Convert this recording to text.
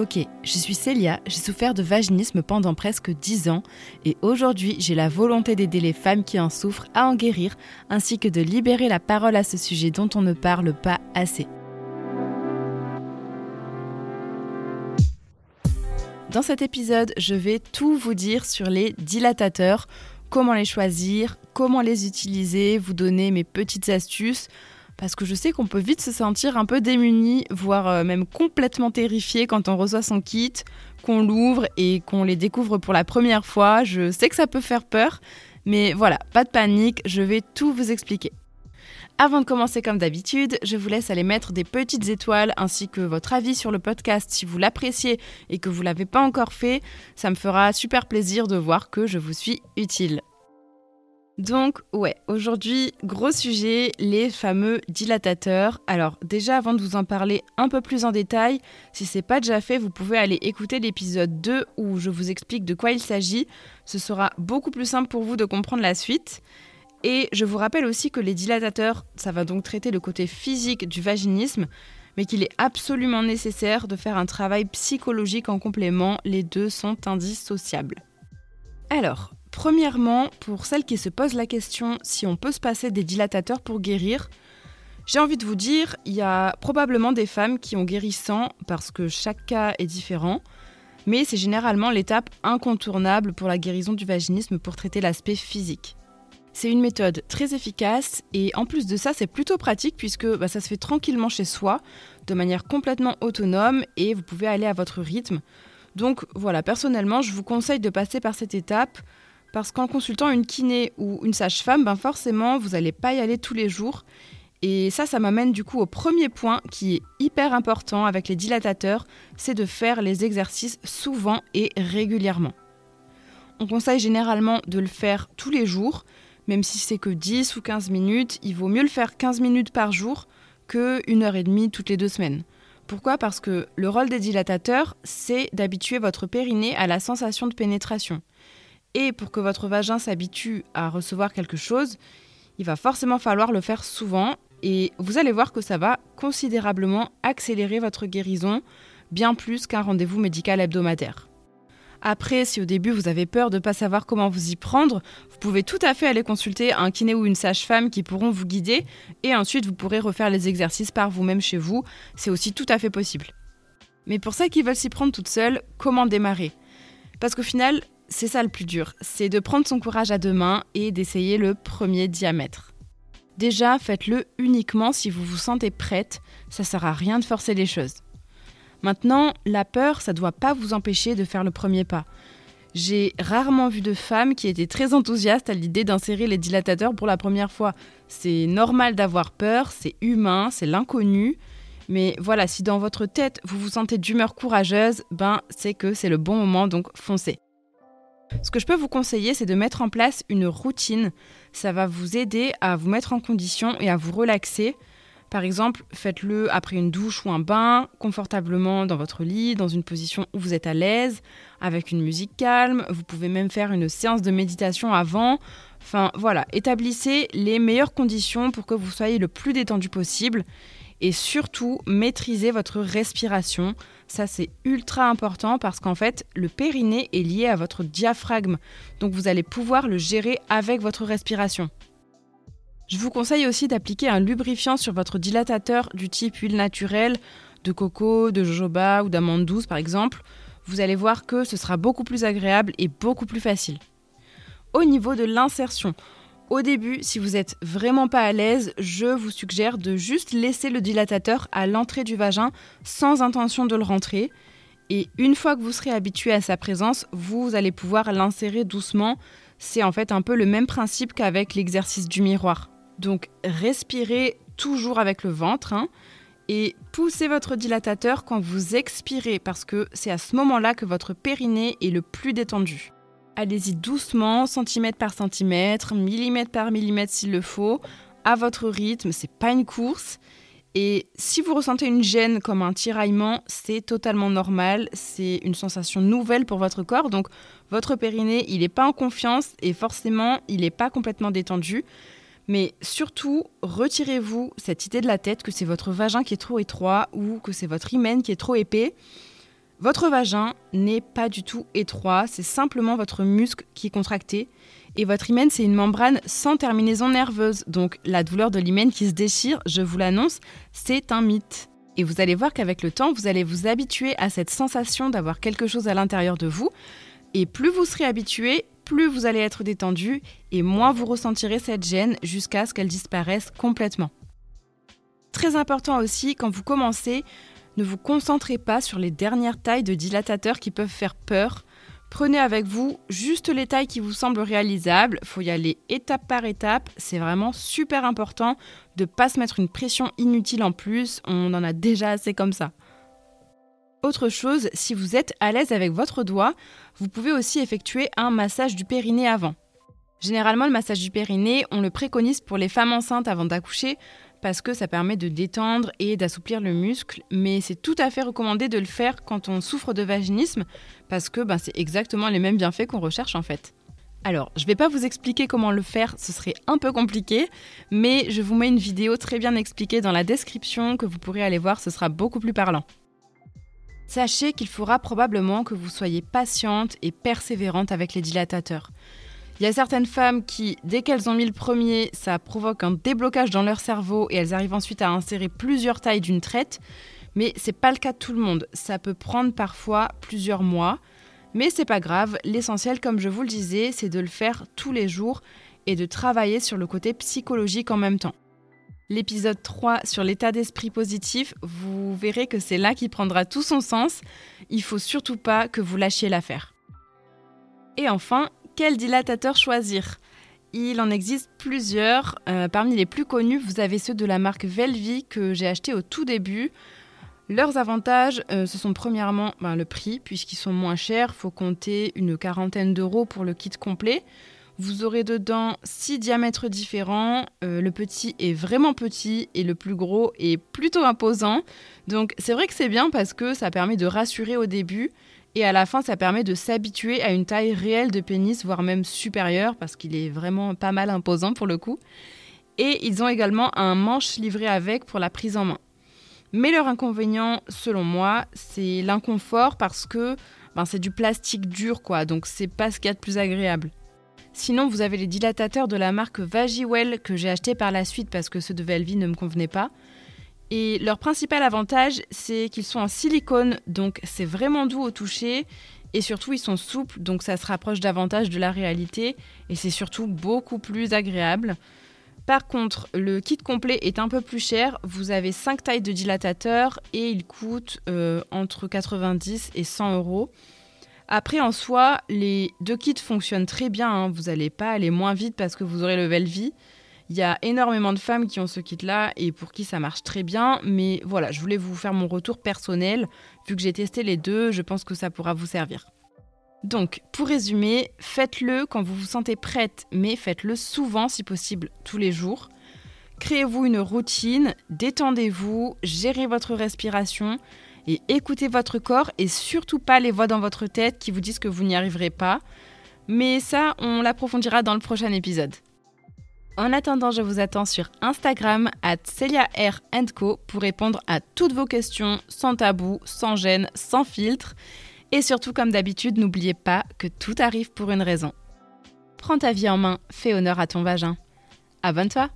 Ok, je suis Célia, j'ai souffert de vaginisme pendant presque 10 ans et aujourd'hui j'ai la volonté d'aider les femmes qui en souffrent à en guérir ainsi que de libérer la parole à ce sujet dont on ne parle pas assez. Dans cet épisode, je vais tout vous dire sur les dilatateurs, comment les choisir, comment les utiliser, vous donner mes petites astuces parce que je sais qu'on peut vite se sentir un peu démuni, voire euh, même complètement terrifié quand on reçoit son kit, qu'on l'ouvre et qu'on les découvre pour la première fois. Je sais que ça peut faire peur, mais voilà, pas de panique, je vais tout vous expliquer. Avant de commencer comme d'habitude, je vous laisse aller mettre des petites étoiles ainsi que votre avis sur le podcast si vous l'appréciez et que vous l'avez pas encore fait. Ça me fera super plaisir de voir que je vous suis utile. Donc ouais, aujourd'hui, gros sujet, les fameux dilatateurs. Alors déjà, avant de vous en parler un peu plus en détail, si c'est pas déjà fait, vous pouvez aller écouter l'épisode 2 où je vous explique de quoi il s'agit. Ce sera beaucoup plus simple pour vous de comprendre la suite. Et je vous rappelle aussi que les dilatateurs, ça va donc traiter le côté physique du vaginisme, mais qu'il est absolument nécessaire de faire un travail psychologique en complément. Les deux sont indissociables. Alors, Premièrement, pour celles qui se posent la question si on peut se passer des dilatateurs pour guérir, j'ai envie de vous dire, il y a probablement des femmes qui ont guéri sans parce que chaque cas est différent, mais c'est généralement l'étape incontournable pour la guérison du vaginisme pour traiter l'aspect physique. C'est une méthode très efficace et en plus de ça, c'est plutôt pratique puisque bah, ça se fait tranquillement chez soi, de manière complètement autonome et vous pouvez aller à votre rythme. Donc voilà, personnellement, je vous conseille de passer par cette étape parce qu'en consultant une kiné ou une sage-femme, ben forcément, vous n'allez pas y aller tous les jours. Et ça, ça m'amène du coup au premier point qui est hyper important avec les dilatateurs, c'est de faire les exercices souvent et régulièrement. On conseille généralement de le faire tous les jours, même si c'est que 10 ou 15 minutes, il vaut mieux le faire 15 minutes par jour que 1 heure et demie toutes les deux semaines. Pourquoi? Parce que le rôle des dilatateurs, c'est d'habituer votre périnée à la sensation de pénétration. Et pour que votre vagin s'habitue à recevoir quelque chose, il va forcément falloir le faire souvent et vous allez voir que ça va considérablement accélérer votre guérison, bien plus qu'un rendez-vous médical hebdomadaire. Après, si au début vous avez peur de ne pas savoir comment vous y prendre, vous pouvez tout à fait aller consulter un kiné ou une sage-femme qui pourront vous guider et ensuite vous pourrez refaire les exercices par vous-même chez vous. C'est aussi tout à fait possible. Mais pour celles qui veulent s'y prendre toutes seules, comment démarrer? Parce qu'au final, c'est ça le plus dur, c'est de prendre son courage à deux mains et d'essayer le premier diamètre. Déjà, faites-le uniquement si vous vous sentez prête, ça sert à rien de forcer les choses. Maintenant, la peur, ça ne doit pas vous empêcher de faire le premier pas. J'ai rarement vu de femmes qui étaient très enthousiastes à l'idée d'insérer les dilatateurs pour la première fois. C'est normal d'avoir peur, c'est humain, c'est l'inconnu. Mais voilà, si dans votre tête vous vous sentez d'humeur courageuse, ben c'est que c'est le bon moment, donc foncez. Ce que je peux vous conseiller, c'est de mettre en place une routine. Ça va vous aider à vous mettre en condition et à vous relaxer. Par exemple, faites-le après une douche ou un bain, confortablement dans votre lit, dans une position où vous êtes à l'aise, avec une musique calme. Vous pouvez même faire une séance de méditation avant. Enfin voilà, établissez les meilleures conditions pour que vous soyez le plus détendu possible. Et surtout, maîtrisez votre respiration. Ça, c'est ultra important parce qu'en fait, le périnée est lié à votre diaphragme. Donc, vous allez pouvoir le gérer avec votre respiration. Je vous conseille aussi d'appliquer un lubrifiant sur votre dilatateur du type huile naturelle, de coco, de jojoba ou d'amande douce par exemple. Vous allez voir que ce sera beaucoup plus agréable et beaucoup plus facile. Au niveau de l'insertion, au début, si vous n'êtes vraiment pas à l'aise, je vous suggère de juste laisser le dilatateur à l'entrée du vagin sans intention de le rentrer. Et une fois que vous serez habitué à sa présence, vous allez pouvoir l'insérer doucement. C'est en fait un peu le même principe qu'avec l'exercice du miroir. Donc respirez toujours avec le ventre hein, et poussez votre dilatateur quand vous expirez parce que c'est à ce moment-là que votre périnée est le plus détendu. Allez-y doucement, centimètre par centimètre, millimètre par millimètre s'il le faut, à votre rythme, c'est pas une course. Et si vous ressentez une gêne comme un tiraillement, c'est totalement normal, c'est une sensation nouvelle pour votre corps, donc votre périnée, il n'est pas en confiance et forcément, il n'est pas complètement détendu. Mais surtout, retirez-vous cette idée de la tête que c'est votre vagin qui est trop étroit ou que c'est votre hymen qui est trop épais. Votre vagin n'est pas du tout étroit, c'est simplement votre muscle qui est contracté. Et votre hymen, c'est une membrane sans terminaison nerveuse. Donc la douleur de l'hymen qui se déchire, je vous l'annonce, c'est un mythe. Et vous allez voir qu'avec le temps, vous allez vous habituer à cette sensation d'avoir quelque chose à l'intérieur de vous. Et plus vous serez habitué, plus vous allez être détendu et moins vous ressentirez cette gêne jusqu'à ce qu'elle disparaisse complètement. Très important aussi, quand vous commencez, ne vous concentrez pas sur les dernières tailles de dilatateurs qui peuvent faire peur. Prenez avec vous juste les tailles qui vous semblent réalisables. Faut y aller étape par étape. C'est vraiment super important de ne pas se mettre une pression inutile en plus. On en a déjà assez comme ça. Autre chose, si vous êtes à l'aise avec votre doigt, vous pouvez aussi effectuer un massage du périnée avant. Généralement, le massage du périnée, on le préconise pour les femmes enceintes avant d'accoucher parce que ça permet de détendre et d'assouplir le muscle, mais c'est tout à fait recommandé de le faire quand on souffre de vaginisme, parce que ben, c'est exactement les mêmes bienfaits qu'on recherche en fait. Alors, je ne vais pas vous expliquer comment le faire, ce serait un peu compliqué, mais je vous mets une vidéo très bien expliquée dans la description que vous pourrez aller voir, ce sera beaucoup plus parlant. Sachez qu'il faudra probablement que vous soyez patiente et persévérante avec les dilatateurs. Il y a certaines femmes qui, dès qu'elles ont mis le premier, ça provoque un déblocage dans leur cerveau et elles arrivent ensuite à insérer plusieurs tailles d'une traite. Mais c'est pas le cas de tout le monde. Ça peut prendre parfois plusieurs mois. Mais c'est pas grave. L'essentiel, comme je vous le disais, c'est de le faire tous les jours et de travailler sur le côté psychologique en même temps. L'épisode 3 sur l'état d'esprit positif, vous verrez que c'est là qui prendra tout son sens. Il faut surtout pas que vous lâchiez l'affaire. Et enfin, quel dilatateur choisir il en existe plusieurs. Euh, parmi les plus connus, vous avez ceux de la marque Velvi que j'ai acheté au tout début. Leurs avantages, euh, ce sont premièrement ben, le prix, puisqu'ils sont moins chers. Il faut compter une quarantaine d'euros pour le kit complet. Vous aurez dedans six diamètres différents. Euh, le petit est vraiment petit et le plus gros est plutôt imposant. Donc c'est vrai que c'est bien parce que ça permet de rassurer au début. Et à la fin, ça permet de s'habituer à une taille réelle de pénis, voire même supérieure, parce qu'il est vraiment pas mal imposant pour le coup. Et ils ont également un manche livré avec pour la prise en main. Mais leur inconvénient, selon moi, c'est l'inconfort parce que ben, c'est du plastique dur, quoi. Donc c'est pas ce qu'il y a de plus agréable. Sinon, vous avez les dilatateurs de la marque Vagiwell que j'ai acheté par la suite parce que ceux de Velvi ne me convenaient pas. Et leur principal avantage, c'est qu'ils sont en silicone, donc c'est vraiment doux au toucher. Et surtout, ils sont souples, donc ça se rapproche davantage de la réalité. Et c'est surtout beaucoup plus agréable. Par contre, le kit complet est un peu plus cher. Vous avez 5 tailles de dilatateurs et il coûte euh, entre 90 et 100 euros. Après, en soi, les deux kits fonctionnent très bien. Hein. Vous n'allez pas aller moins vite parce que vous aurez le Velvi. Il y a énormément de femmes qui ont ce kit-là et pour qui ça marche très bien. Mais voilà, je voulais vous faire mon retour personnel. Vu que j'ai testé les deux, je pense que ça pourra vous servir. Donc, pour résumer, faites-le quand vous vous sentez prête, mais faites-le souvent si possible, tous les jours. Créez-vous une routine, détendez-vous, gérez votre respiration et écoutez votre corps et surtout pas les voix dans votre tête qui vous disent que vous n'y arriverez pas. Mais ça, on l'approfondira dans le prochain épisode. En attendant, je vous attends sur Instagram at Co pour répondre à toutes vos questions sans tabou, sans gêne, sans filtre. Et surtout, comme d'habitude, n'oubliez pas que tout arrive pour une raison. Prends ta vie en main, fais honneur à ton vagin. Abonne-toi!